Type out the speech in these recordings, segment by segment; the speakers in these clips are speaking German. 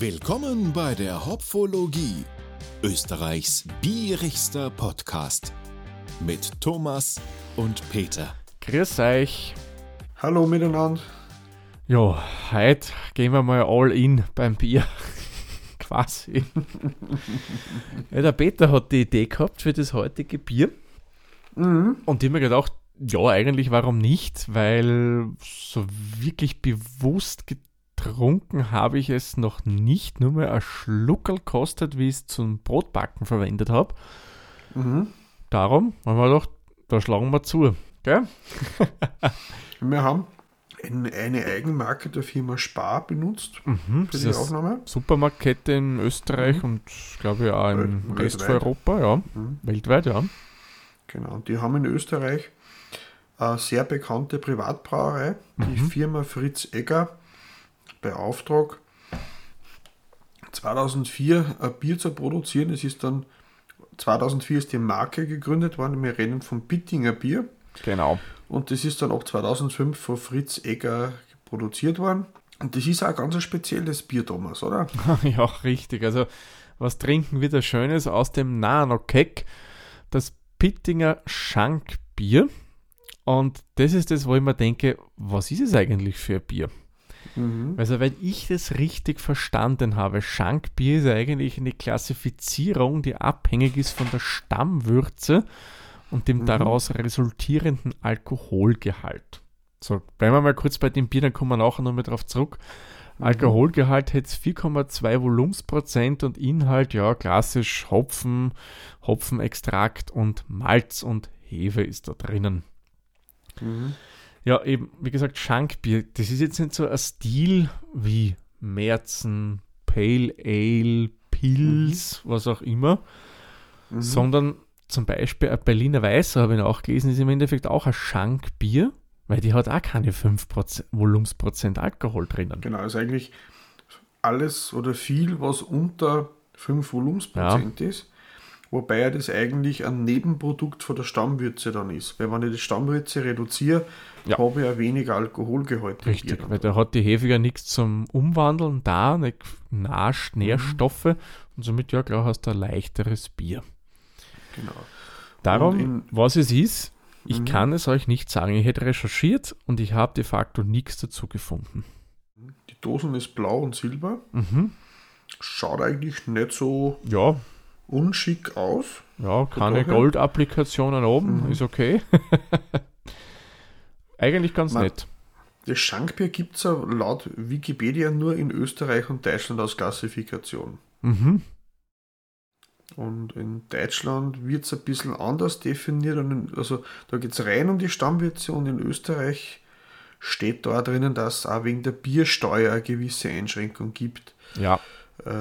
Willkommen bei der Hopfologie, Österreichs bierigster Podcast mit Thomas und Peter. Grüß euch. Hallo miteinander. Ja, heute gehen wir mal all in beim Bier. Quasi. ja, der Peter hat die Idee gehabt für das heutige Bier. Und ich habe mir gedacht, ja, eigentlich warum nicht? Weil so wirklich bewusst getrunken habe ich es noch nicht, nur mal ein Schluckerl kostet, wie ich es zum Brotbacken verwendet habe. Darum haben wir gedacht, da schlagen wir zu. Gell? Wir haben eine, eine Eigenmarke der Firma Spar benutzt für Mhm, das die Aufnahme. Supermarktkette in Österreich und glaube ich auch im Wel- Rest von. Europa, ja. Weltweit, ja. Genau. Und die haben in Österreich eine sehr bekannte Privatbrauerei, die Mhm. Firma Fritz Egger, Auftrag 2004 ein Bier zu produzieren. Es ist dann 2004 ist die Marke gegründet worden. Wir reden vom Bittinger Bier. Genau. Und das ist dann ab 2005 von Fritz Egger produziert worden. Und das ist auch ein ganz ein spezielles Bier, Thomas, oder? ja, richtig. Also, was trinken wir da Schönes aus dem Nano-Keck? Das Pittinger Schankbier. Und das ist das, wo ich mir denke, was ist es eigentlich für ein Bier? Also, wenn ich das richtig verstanden habe, Schankbier ist eigentlich eine Klassifizierung, die abhängig ist von der Stammwürze und dem daraus resultierenden Alkoholgehalt. So, bleiben wir mal kurz bei dem Bier, dann kommen wir nachher nochmal drauf zurück. Alkoholgehalt hätte 4,2 Volumensprozent und Inhalt, ja, klassisch Hopfen, Hopfenextrakt und Malz und Hefe ist da drinnen. Ja, eben, wie gesagt, Schankbier, das ist jetzt nicht so ein Stil wie Märzen, Pale Ale, Pils, was auch immer, sondern zum Beispiel ein Berliner Weißer, habe ich nachgelesen, ist im Endeffekt auch ein Schankbier, weil die hat auch keine 5% Volumensprozent Alkohol drinnen. Genau, ist eigentlich alles oder viel, was unter 5 Volumensprozent ist. Wobei ja das eigentlich ein Nebenprodukt von der Stammwürze dann ist. Weil wenn ich die Stammwürze reduziere, Ja. habe ich ja weniger Alkoholgehalt. Richtig, weil da hat die Hefe ja nichts zum Umwandeln da, nicht Nasch, Nährstoffe und somit ja klar hast du ein leichteres Bier. Genau. Darum, in- was es ist, ich kann es euch nicht sagen. Ich hätte recherchiert und ich habe de facto nichts dazu gefunden. Die Dosen ist blau und silber. Mhm. Schaut eigentlich nicht so Ja, unschick aus. ja, keine Goldapplikationen oben, ist okay. Eigentlich ganz Man- nett. Das Schankbier gibt es ja laut Wikipedia nur in Österreich und Deutschland als Klassifikation. Mhm. Und in Deutschland wird es ein bisschen anders definiert. In, also da geht es rein um die Stammwürze und in Österreich steht da drinnen, dass es auch wegen der Biersteuer eine gewisse Einschränkung gibt. Ja, Äh,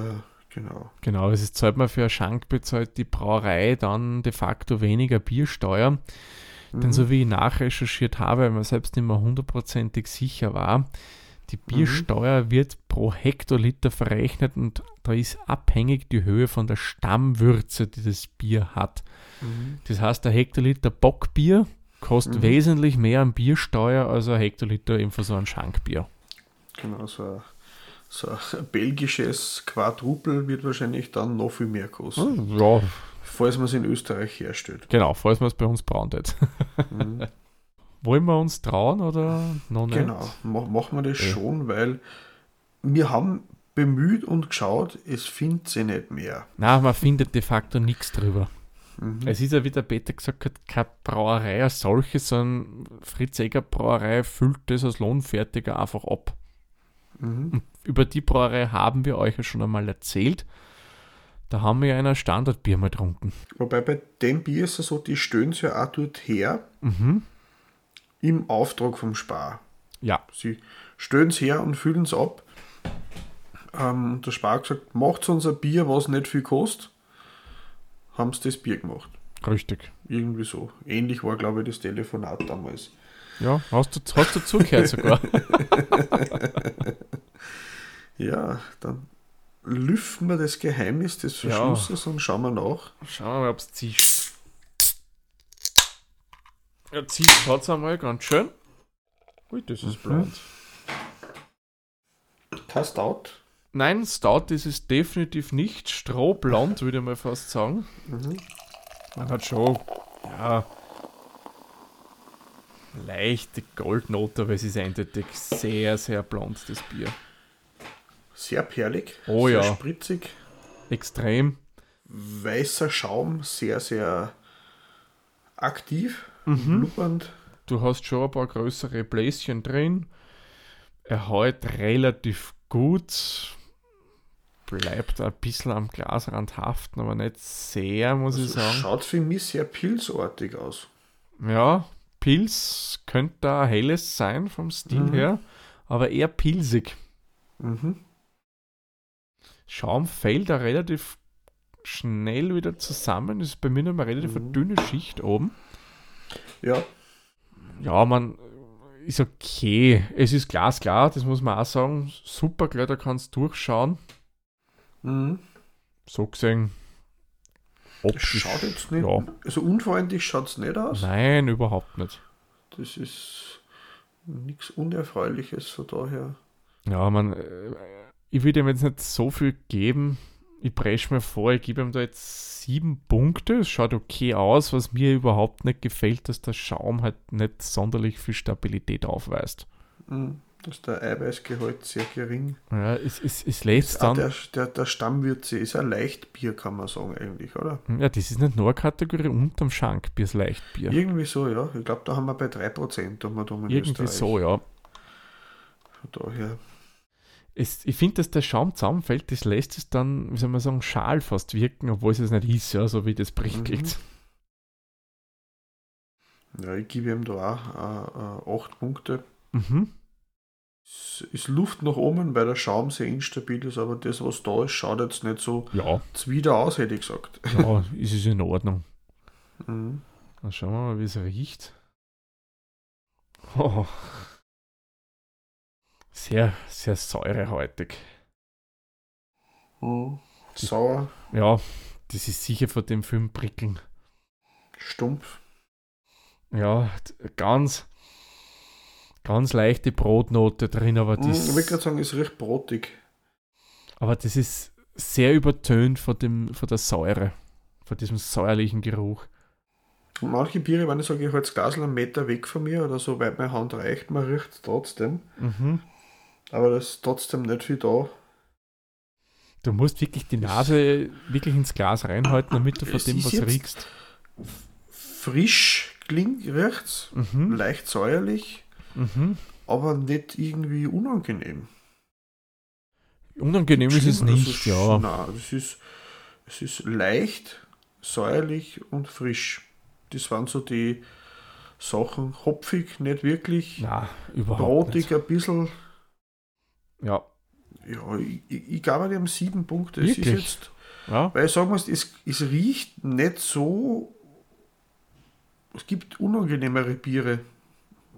genau. genau. Es ist zahlt man für ein Schank bezahlt die Brauerei dann de facto weniger Biersteuer. Denn so wie ich nachrecherchiert habe, weil man selbst nicht mehr hundertprozentig sicher war, die Biersteuer wird pro Hektoliter verrechnet und da ist abhängig die Höhe von der Stammwürze, die das Bier hat. Das heißt, ein Hektoliter Bockbier kostet wesentlich mehr an Biersteuer als ein Hektoliter eben von so einem Schankbier. Genau, so ein, so ein belgisches Quadrupel wird wahrscheinlich dann noch viel mehr kosten, Ja, falls man es in Österreich herstellt. genau, falls man es bei uns brandet. Wollen wir uns trauen oder noch nicht? Genau, mach, machen wir das Ja. schon, weil wir haben bemüht und geschaut, es findet sie nicht mehr. Na, man findet de facto nichts drüber. Mhm. Es ist ja, wie der Peter gesagt hat, keine Brauerei als solche, sondern Fritz Eger Brauerei füllt das als Lohnfertiger einfach ab. Mhm. Über die Brauerei haben wir euch ja schon einmal erzählt. Da haben wir ja ein Standardbier mal getrunken. Wobei bei dem Bier ist es so, die stellen sie ja auch dort her, Mhm. im Auftrag vom Spar. Ja, Sie stellen es her und füllen es ab. Ähm, und der Spar hat gesagt, macht uns ein Bier, was nicht viel kostet. Haben sie das Bier gemacht. richtig. Irgendwie so. Ähnlich war, glaube ich, das Telefonat damals. Ja, hast du, hast du zugehört sogar. Ja, dann lüften wir das Geheimnis des Ja. Verschlusses und schauen wir nach. Schauen wir mal, ob es zischt. Ja, zischt hat es einmal ganz schön. Ui, das ist blond. Kein Stout. Nein, Stout ist es definitiv nicht. Strohblond, würde ich mal fast sagen. Mhm. Man hat schon, ja, leichte Goldnote, aber es ist eindeutig sehr, sehr blond, das Bier. Sehr perlig, Oh sehr ja. spritzig, Extrem. weißer Schaum, sehr, sehr aktiv, Mhm. blubbernd. Du hast schon ein paar größere Bläschen drin. Er hält relativ gut. Bleibt ein bisschen am Glasrand haften, aber nicht sehr, muss ich Also sagen. schaut für mich sehr pilzartig aus. Ja, Pilz könnte da helles sein vom Stil Mhm. her, aber eher pilzig. Mhm. Schaum fällt da relativ schnell wieder zusammen. Ist bei mir noch mal relativ eine Mhm. dünne Schicht oben. Ja, Ja, man ist okay. Es ist glasklar, das muss man auch sagen. Super klar, da kannst du durchschauen. mhm. So gesehen. Optisch. schaut jetzt nicht, ja. also unfreundlich schaut es nicht aus. Nein, überhaupt nicht. Das ist nichts Unerfreuliches von daher. Ja, man, äh, ich würde ihm jetzt nicht so viel geben. Ich presche mir vor, ich gebe ihm da jetzt sieben Punkte. Es schaut okay aus. Was mir überhaupt nicht gefällt, dass der Schaum halt nicht sonderlich viel Stabilität aufweist. Mhm. Da ist der Eiweißgehalt sehr gering. Ja, es, es, es lässt Ah, dann. der, der, der Stammwürze ist ein Leichtbier, kann man sagen, eigentlich, oder? Ja, das ist nicht nur eine Kategorie unterm Schankbier, das Leichtbier. Irgendwie so, ja. Ich glaube, da haben wir bei 3% um und um in Irgendwie Österreich. so, ja. Von daher. Es, ich finde, dass der Schaum zusammenfällt, das lässt es dann, wie soll man sagen, schal fast wirken, obwohl es es nicht ist, ja, so wie das prickelt. Ja, ich gebe ihm da auch äh, 8 Punkte. Mhm. Es ist Luft nach oben, weil der Schaum sehr instabil ist, aber das, was da ist, schaut jetzt nicht so Ja, zwider aus, hätte ich gesagt. ja, ist es in Ordnung. Mhm. Dann schauen wir mal, wie es riecht. Oh. Sehr, sehr säurehaltig. Mhm. Sauer, Ja, das ist sicher von dem Film prickeln. stumpf. Ja, ganz, ganz leichte Brotnote drin, aber Mhm, ich würde das, gerade sagen, es riecht brotig. aber das ist sehr übertönt von, dem, von der Säure, von diesem säuerlichen Geruch. Und manche Biere, wenn ich sage, ich halte das Glas einen Meter weg von mir oder so weit meine Hand reicht, man riecht es trotzdem. Mhm. Aber da ist trotzdem nicht viel da. Du musst wirklich die Nase wirklich ins Glas reinhalten, damit du von dem ist was riechst. Frisch klingt, riecht's, Mhm. leicht säuerlich, Mhm. aber nicht irgendwie unangenehm. Unangenehm ist es also nicht, sch- ja. Nein, es ist, es ist leicht, säuerlich und frisch. Das waren so die Sachen. Hopfig, nicht wirklich. Na, überhaupt Brotig nicht. ein bisschen. Ja, Ja, ich, ich, ich gebe dem sieben Punkte. Es ist Wirklich? jetzt, ja. weil ich sagen muss, es, es riecht nicht so. Es gibt unangenehmere Biere.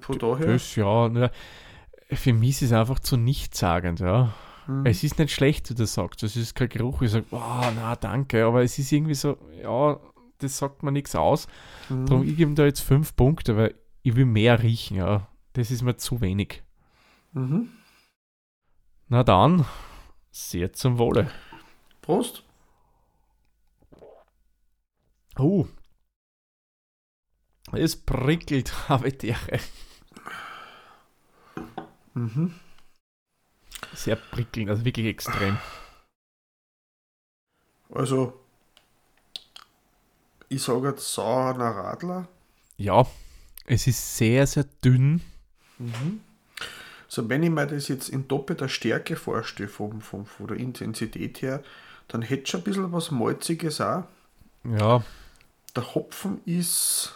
Von daher. Das ja, nur für mich ist es einfach zu nichtssagend, ja. hm, Es ist nicht schlecht, wie du sagst. Es ist kein Geruch, ich sage, oh, na danke, aber es ist irgendwie so, ja, das sagt mir nichts aus. hm. Darum, ich gebe ihm da jetzt fünf Punkte, weil ich will mehr riechen, ja. Das ist mir zu wenig. Mhm. Na dann, sehr zum Wohle. Prost. Oh. Es prickelt, habe der. Mhm. Sehr prickelnd, also wirklich extrem. Also, ich sage jetzt saurer Radler. Ja, es ist sehr, sehr dünn. Mhm. So, wenn ich mir das jetzt in doppelter Stärke vorstelle, vom, vom, von der Intensität her, dann hätte schon ein bisschen was Malziges auch. Ja, Der Hopfen ist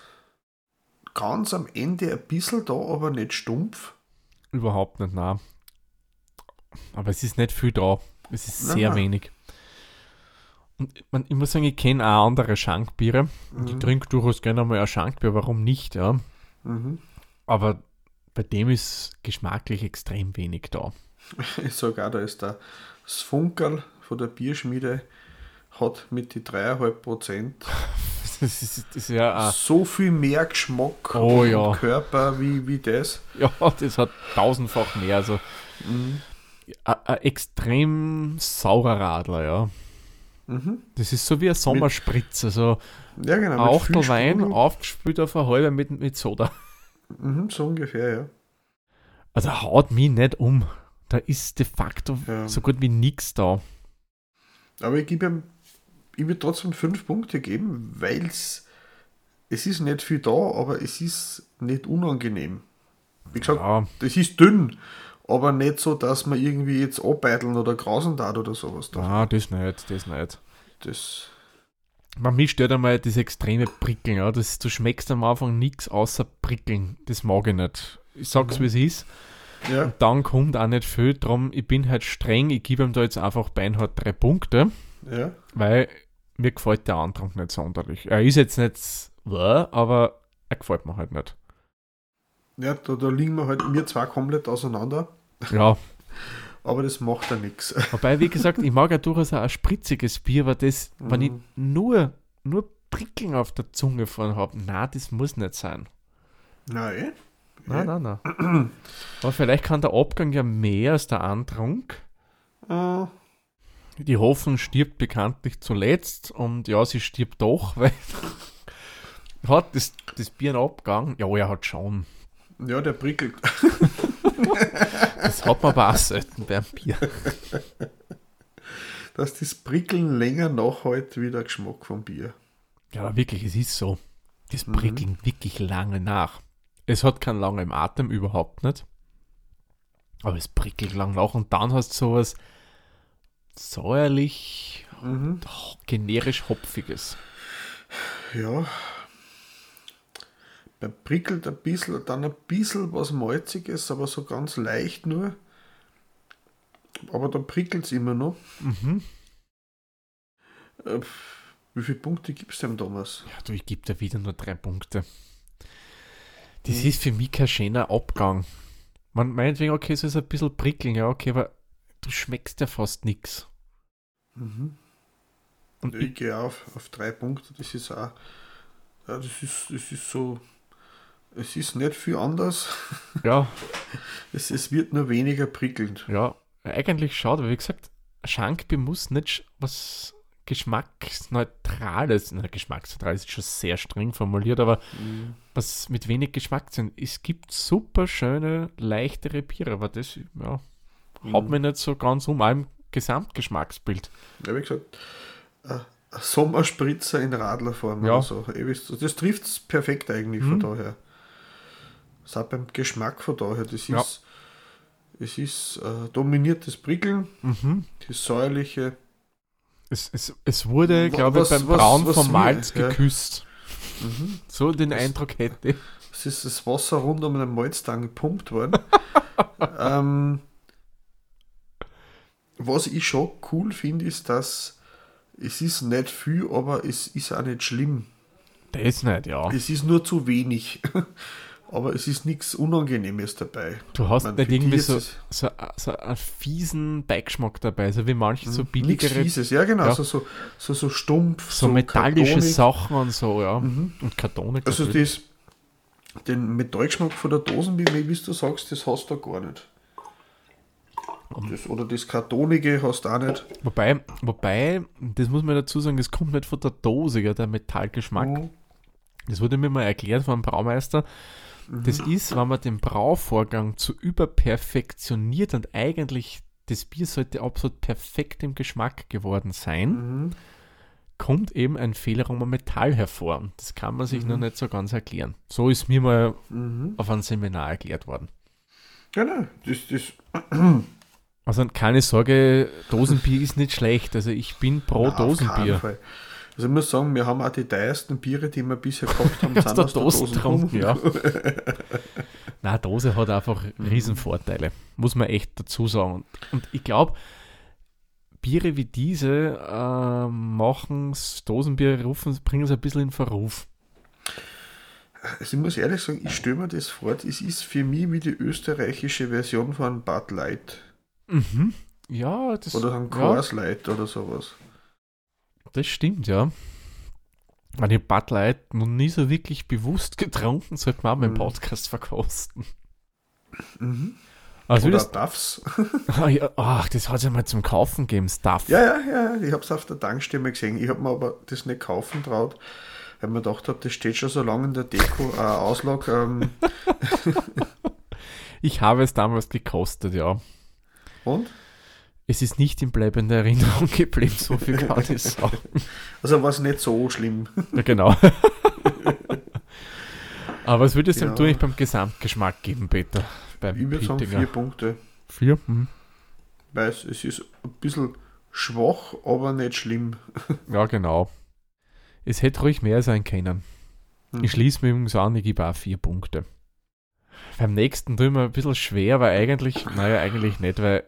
ganz am Ende ein bisschen da, aber nicht stumpf. Überhaupt nicht nah. Aber es ist nicht viel da. Es ist Nein, sehr nein. wenig. Und ich, mein, ich muss sagen, ich kenne auch andere Schankbiere. Und Ich Mhm. trinke durchaus gerne mal ein Schankbier, warum nicht, ja. Mhm. Aber bei dem ist geschmacklich extrem wenig da. Ich sage auch, da ist der das Funkerl von der Bierschmiede hat mit die 3,5 Prozent Das ist, das ist ja, so viel mehr Geschmack Oh ja. Körper wie, wie das. ja, das hat tausendfach mehr. Also, Mhm. ein, ein extrem saurer Radler, ja. Mhm. Das ist so wie ein Sommerspritzer, so Ja, genau. Achtel viel Wein Sprudel. aufgespült auf eine halbe mit, mit Soda. Mhm, so ungefähr, ja. Also haut mich nicht um. Da ist de facto Ja. so gut wie nichts da. Aber ich gebe ihm, ich würde trotzdem fünf Punkte geben, weil es ist nicht viel da, aber es ist nicht unangenehm. Wie gesagt, Ja, das ist dünn, aber nicht so, dass man irgendwie jetzt abbeideln oder grasen darf oder sowas. Ah, das nicht, das nicht. Das, Man mich stört einmal das extreme Prickeln, ja. Das, du schmeckst am Anfang nichts außer Prickeln. Das mag ich nicht. Ich sag's wie es ist. ja, Und dann kommt auch nicht viel drum. Ich bin halt streng, ich gebe ihm da jetzt einfach beinhart drei Punkte, ja, weil mir gefällt der Antrag nicht sonderlich. Er ist jetzt nicht, wow, aber er gefällt mir halt nicht. ja, da, da liegen wir halt wir zwei komplett auseinander, Ja, aber das macht ja nichts. wobei, wie gesagt, ich mag ja durchaus auch ein spritziges Bier, weil das, wenn ich Mhm. nur, nur Prickeln auf der Zunge von habe, na, das muss nicht sein. Nein. Nein, nein, nein. Aber vielleicht kann der Abgang ja mehr als der Antrunk. Äh, Die Hoffnung stirbt bekanntlich zuletzt und ja, sie stirbt doch, weil hat das, das Bier einen Abgang? Ja, er hat schon. ja, der prickelt. Das hat man aber auch selten beim Bier. Dass das Prickeln länger nachhält wie der Geschmack vom Bier. Ja, wirklich, es ist so. Das Mhm. prickeln wirklich lange nach. Es hat keinen langen Atem, überhaupt nicht. Aber es prickelt lang nach und dann hast du sowas säuerlich, Mhm. generisch hopfiges. Ja. Beim prickelt ein bisschen, dann ein bisschen was Malziges, aber so ganz leicht nur. Aber dann prickelt es immer noch. Mhm. Äh, wie viele Punkte gibst du dem Thomas? Ja, du, ich gebe dir wieder nur drei Punkte. Das Mhm. ist für mich kein schöner Abgang. Man meint wegen, okay, es ist ein bisschen prickeln, ja, okay, aber du schmeckst ja fast nichts. Mhm. Und ich, ich gehe auf, auf drei Punkte. Das ist auch. Ja, das ist, das ist so. Es ist nicht viel anders. ja, Es, es wird nur weniger prickelnd. ja, eigentlich schade, wie gesagt, Schankbier muss nicht was Geschmacksneutrales, na, geschmacksneutral ist schon sehr streng formuliert, aber Mhm. was mit wenig Geschmack sind. Es gibt super schöne, leichtere Biere, aber das, ja, haut Mhm. mich nicht so ganz um, im Gesamtgeschmacksbild. Ja, wie gesagt, äh, Sommerspritzer in Radlerform Ja. oder so. Das trifft es perfekt eigentlich Mhm. von daher. Das auch beim Geschmack von daher. Das Ja. ist, es ist äh, dominiertes Prickeln, Mhm. das säuerliche. Es, es, es wurde, glaube ich, beim was- Brauen was vom Malz ja. geküsst. Mhm. So den Eindruck hätte ich. Es ist das Wasser rund um den Malztang gepumpt worden. ähm, was ich schon cool finde, ist, dass es ist nicht viel, aber es ist auch nicht schlimm. Das nicht, ja. Es ist nur zu wenig. aber es ist nichts Unangenehmes dabei. Du hast Man, nicht irgendwie so, so, so einen fiesen Beigeschmack dabei, so wie manche so Nichts billigere, Fieses, ja genau, Ja. So, so, so, so stumpf, so metallische kartonig. Sachen und so, ja. Mhm. Und Kartonik. Also das, den Metallgeschmack von der Dosenbier, wie du sagst, das hast du gar nicht. Das, oder das Kartonige hast du auch nicht. wobei, wobei, das muss man dazu sagen, das kommt nicht von der Dose, ja, der Metallgeschmack. Mhm. Das wurde mir mal erklärt vom Braumeister. Das ist, wenn man den Brauvorgang zu überperfektioniert und eigentlich das Bier sollte absolut perfekt im Geschmack geworden sein, Mhm. kommt eben ein Fehlerraum am Metall hervor. Das kann man sich Mhm. noch nicht so ganz erklären. So ist mir mal Mhm. auf einem Seminar erklärt worden. Genau, das, das, Also keine Sorge, Dosenbier ist nicht schlecht. Also ich bin pro Nein, Dosenbier. Also ich muss sagen, wir haben auch die teuersten Biere, die wir bisher gehabt haben, Aus sind der aus der Dose Dose getrunken, ja. Na, Dose hat einfach Riesenvorteile, muss man echt dazu sagen. Und, ich glaube, Biere wie diese äh, machen Dosenbier, rufen, bringen es ein bisschen in Verruf. Also ich muss ehrlich sagen, ich stelle mir das vor, es ist für mich wie die österreichische Version von Bud Light Mhm. Ja, das, oder ein Coors Light oder sowas. das stimmt, ja. Ich Bud Light noch nie so wirklich bewusst getrunken, sollte man auch im Mhm. Podcast verkosten. Mhm. Also Oder das, Duffs. ah, ja, ach, das hat es ja mal zum Kaufen gegeben, Stuff. Ja, ja, ja, ich habe es auf der Tankstelle gesehen. Ich habe mir aber das nicht kaufen traut, weil mir gedacht habe, das steht schon so lange in der Deko, äh, Auslag. Ähm, Ich habe es damals gekostet, ja. Und? Es ist nicht in bleibender Erinnerung geblieben, so viel kann ich sagen. Also war es nicht so schlimm. Ja, genau. Aber was würdest Ja. du nicht beim Gesamtgeschmack geben, Peter? Beim Ich würde sagen vier Punkte. Vier? Hm. Weil es, ist ein bisschen schwach, aber nicht schlimm. Ja, genau. Es hätte ruhig mehr sein können. Hm. Ich schließe mir übrigens an, ich gebe auch vier Punkte. Beim nächsten ich mir ein bisschen schwer, weil eigentlich, naja, eigentlich nicht, weil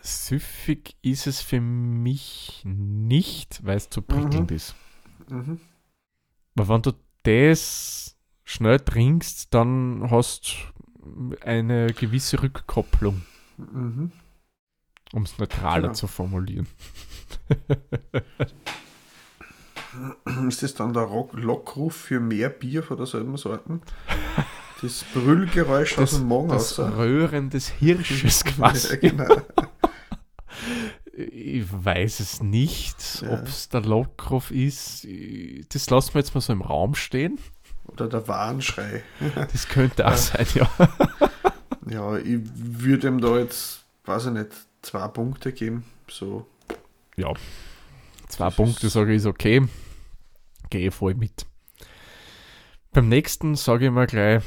süffig ist es für mich nicht, weil es zu prickelnd Mhm. ist. Mhm. Aber wenn du das schnell trinkst, dann hast eine gewisse Rückkopplung, Mhm. um es neutraler Genau. zu formulieren. Ist das dann der Lockruf für mehr Bier von derselben Sorten? Das Brüllgeräusch aus dem Magen das raus. Röhren des Hirsches Ja, quasi. genau. Ich weiß es nicht, Ja. ob es der Lockruf ist. Das lassen wir jetzt mal so im Raum stehen. Oder der Warnschrei. Das könnte auch Ja. sein, ja. Ja, ich würde ihm da jetzt, weiß ich nicht, zwei Punkte geben. So. Ja. Zwei Das Punkte sage ich ist okay. Gehe voll mit. Beim nächsten sage ich mal gleich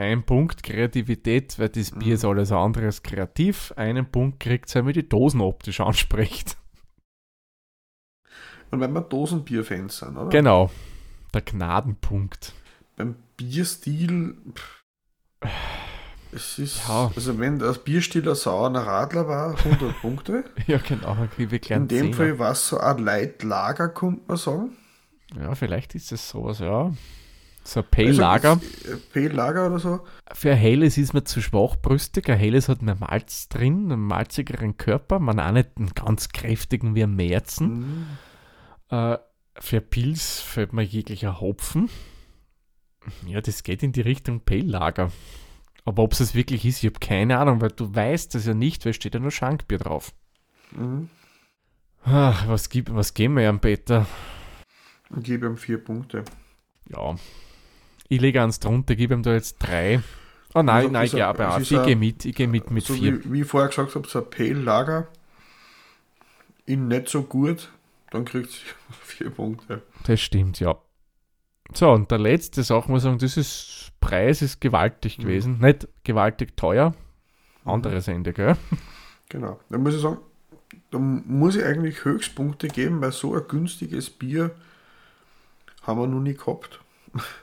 ein Punkt Kreativität, weil das Bier Mhm. ist alles andere als kreativ. Einen Punkt kriegt es, wenn man die Dosen optisch anspricht. Und wenn wir Dosenbier-Fans sind, oder? Genau. Der Gnadenpunkt. Beim Bierstil. pff, Es ist. Ja. Also, wenn das Bierstil ein saurer Radler war, 100 Punkte. Ja, genau. dann kriege ich In dem. Fall war es so ein Leitlager, könnte man sagen. Ja, vielleicht ist es sowas, ja. So ein Pale Also, Lager. es- äh, Pale-Lager oder so. Für ein helles ist man zu schwachbrüstig. Ein helles hat mehr Malz drin, einen malzigeren Körper. Man auch nicht einen ganz kräftigen wie ein Märzen. Mhm. Äh, für Pilz fällt mir jeglicher Hopfen. Ja, das geht in die Richtung Pale Lager. Aber ob es es wirklich ist, ich habe keine Ahnung, weil du weißt es ja nicht, weil steht ja nur Schankbier drauf. Mhm. Ach, was, gibt, was geben wir am Peter? Ich gebe ihm vier Punkte. Ja. Ich lege eins drunter, gebe ihm da jetzt drei. Oh nein, Also, nein, ich ein- glaube auch. Ich gehe mit, ich gehe mit mit so vier. Wie, wie ich vorher gesagt habe, so ein Pale-Lager. Ihn nicht so gut, dann kriegt sie vier Punkte. Das stimmt, ja. So, und der letzte Sache muss ich sagen, ist, Preis ist gewaltig Mhm. gewesen. Nicht gewaltig teuer. Anderes Ende, gell? Genau. Da muss ich sagen, da muss ich eigentlich Höchstpunkte geben, weil so ein günstiges Bier haben wir noch nie gehabt.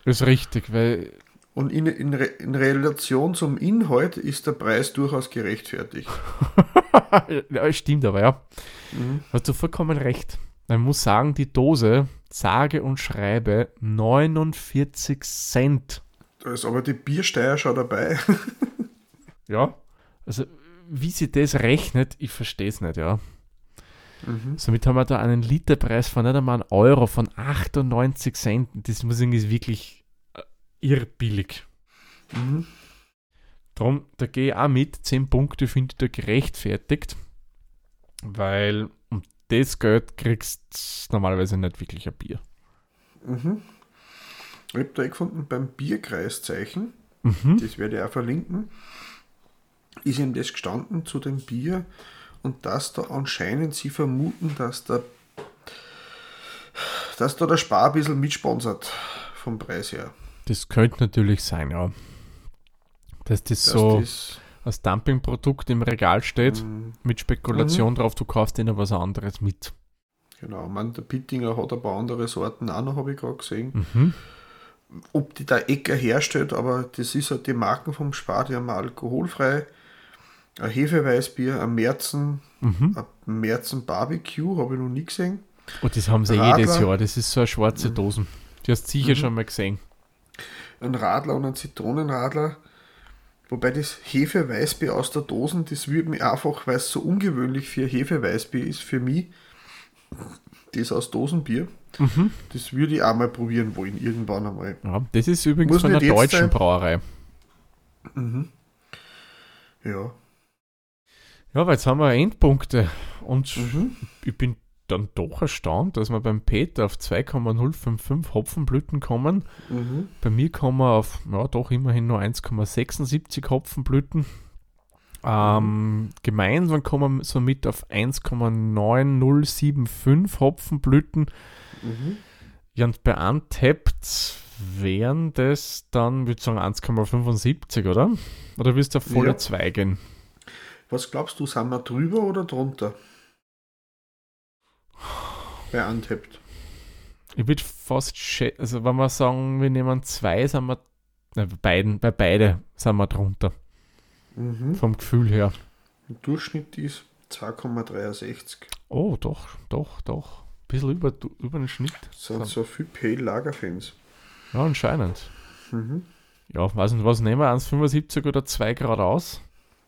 Das ist richtig, weil Und in, in, in Relation zum Inhalt ist der Preis durchaus gerechtfertigt. ja, stimmt aber, ja. Mhm. Hast du vollkommen recht. Man muss sagen, die Dose, sage und schreibe, 49 Cent. Da ist aber die Biersteuer schon dabei. Ja. Also, wie sie das rechnet, ich verstehe es nicht, ja. Mhm. Somit haben wir da einen Literpreis von nicht einmal einen Euro, von 98 Cent. Das muss ich sagen, ist wirklich äh, irrbillig. Mhm. Drum, da gehe ich auch mit. 10 Punkte finde ich da gerechtfertigt, weil um das Geld kriegst du normalerweise nicht wirklich ein Bier. Mhm. Ich habe da eh gefunden, beim Bierkreiszeichen, Mhm. das werde ich auch verlinken, ist ihm das gestanden zu dem Bier und dass da anscheinend sie vermuten, dass da, dass da der Spar ein bisschen mitsponsert vom Preis her. Das könnte natürlich sein, ja. Dass das Dass so das, als Dumpingprodukt im Regal steht, Mhm. mit Spekulation drauf, du kaufst ihnen was anderes mit. genau, man, der Pittinger hat ein paar andere Sorten auch noch, habe ich gerade gesehen. Mhm. ob die da Ecker herstellt, aber das ist halt die Marken vom Spar, die haben alkoholfrei. Ein Hefeweißbier, ein Märzen, Mhm. ein Märzen Barbecue, habe ich noch nie gesehen. Und das haben sie Radler. jedes Jahr. Das ist so eine schwarze Mhm. Dosen. Die hast du sicher Mhm. schon mal gesehen. Ein Radler und ein Zitronenradler. Wobei das Hefeweißbier aus der Dosen, das würde mich einfach, weil es so ungewöhnlich für Hefeweißbier ist, für mich, das aus Dosenbier, Mhm. das würde ich auch mal probieren wollen, irgendwann einmal. Ja, das ist übrigens Muss von einer deutschen. Brauerei. Mhm. Ja. Ja, weil jetzt haben wir Endpunkte und Mhm. ich bin dann doch erstaunt, dass wir beim Peter auf 2,055 Hopfenblüten kommen. Mhm. Bei mir kommen wir auf, ja, doch immerhin nur 1,76 Hopfenblüten. Ähm, gemeinsam kommen wir somit auf 1,9075 Hopfenblüten. Mhm. Ja, und bei Untapped wären das dann, würde ich sagen, 1,75, oder? Oder willst du auf volle Ja. 2 gehen? Was glaubst du, sind wir drüber oder drunter? Bei Untapped. Ich würde fast, also wenn wir sagen, wir nehmen zwei, sind wir, ne, bei beiden, bei beide sind wir drunter, Mhm. vom Gefühl her. Der Durchschnitt ist 2,63. Oh, doch, doch, doch. Ein bisschen über, über den Schnitt. Das sind so viele Pale Lagerfans. Ja, anscheinend. Mhm. Ja, weiß nicht, was nehmen wir? 1,75 oder 2 Grad aus?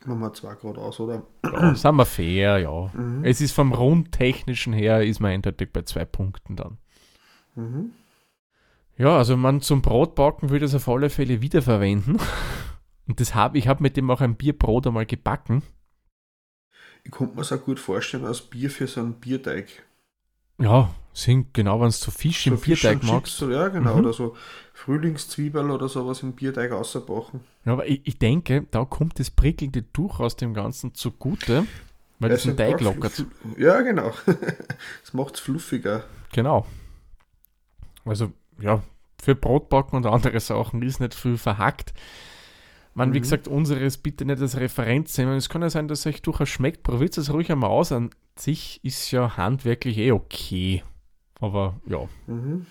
Machen wir 2 Grad aus, oder? Ja, sind wir fair, ja. Mhm. Es ist vom Rundtechnischen her, ist man eindeutig bei zwei Punkten dann. Mhm. Ja, also man zum Brotbacken würde es auf alle Fälle wiederverwenden. Und das habe ich habe mit dem auch ein Bierbrot einmal gebacken. Ich konnte mir es auch gut vorstellen als Bier für so einen Bierteig. Ja, sind genau, wenn du so Fisch im so Fish Bierteig magst. Ja, genau. Mhm. Oder so Frühlingszwiebel oder sowas im Bierteig ausbachen. Ja, aber ich, ich denke, da kommt das prickelnde Tuch aus dem Ganzen zugute, weil das den Teig lockert. Ja, genau. Das macht es fluffiger. Genau. Also, ja, für Brotbacken und andere Sachen ist nicht viel verhackt. Man, wie Mhm. gesagt, unseres bitte nicht als Referenz nehmen. Es kann ja sein, dass euch durchaus schmeckt. Probiert es ruhig einmal aus. An sich ist ja handwerklich eh okay. Aber ja, Mhm.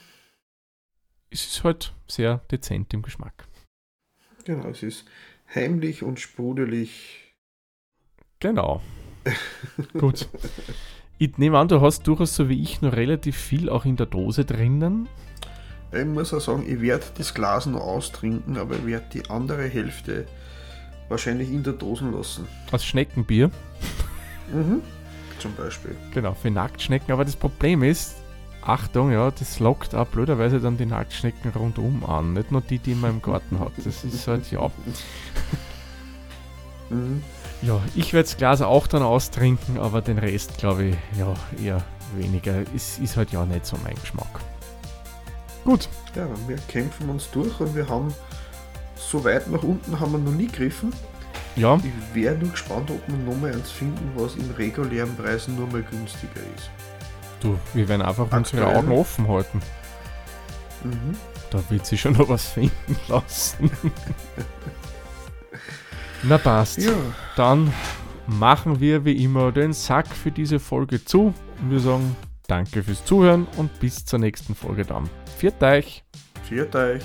es ist halt sehr dezent im Geschmack. Genau, es ist heimlich und sprudelig. Genau. Gut. Ich nehme an, du hast durchaus so wie ich noch relativ viel auch in der Dose drinnen. Ich muss auch sagen, ich werde das Glas noch austrinken, aber ich werde die andere Hälfte wahrscheinlich in der Dose lassen. Aus Schneckenbier. Mhm. Zum Beispiel. Genau, für Nacktschnecken. Aber das Problem ist, Achtung, ja, das lockt auch blöderweise dann die Nacktschnecken rundum an. Nicht nur die, die man im Garten hat. Das ist halt, ja. Mhm. Ja, ich werde das Glas auch dann austrinken, aber den Rest, glaube ich, ja, eher weniger. Es ist halt ja nicht so mein Geschmack. Gut, Ja, wir kämpfen uns durch und wir haben so weit nach unten haben wir noch nie gegriffen. ja, Ich wäre nur gespannt, ob wir nochmal eins finden, was im regulären Preis nur mal günstiger ist. Du, wir werden einfach unsere Aktuell. Augen offen halten. Mhm. Da wird sich schon noch was finden lassen. Na passt. Ja, Dann machen wir wie immer den Sack für diese Folge zu. Und wir sagen danke fürs Zuhören und bis zur nächsten Folge dann. Viert euch! viert euch.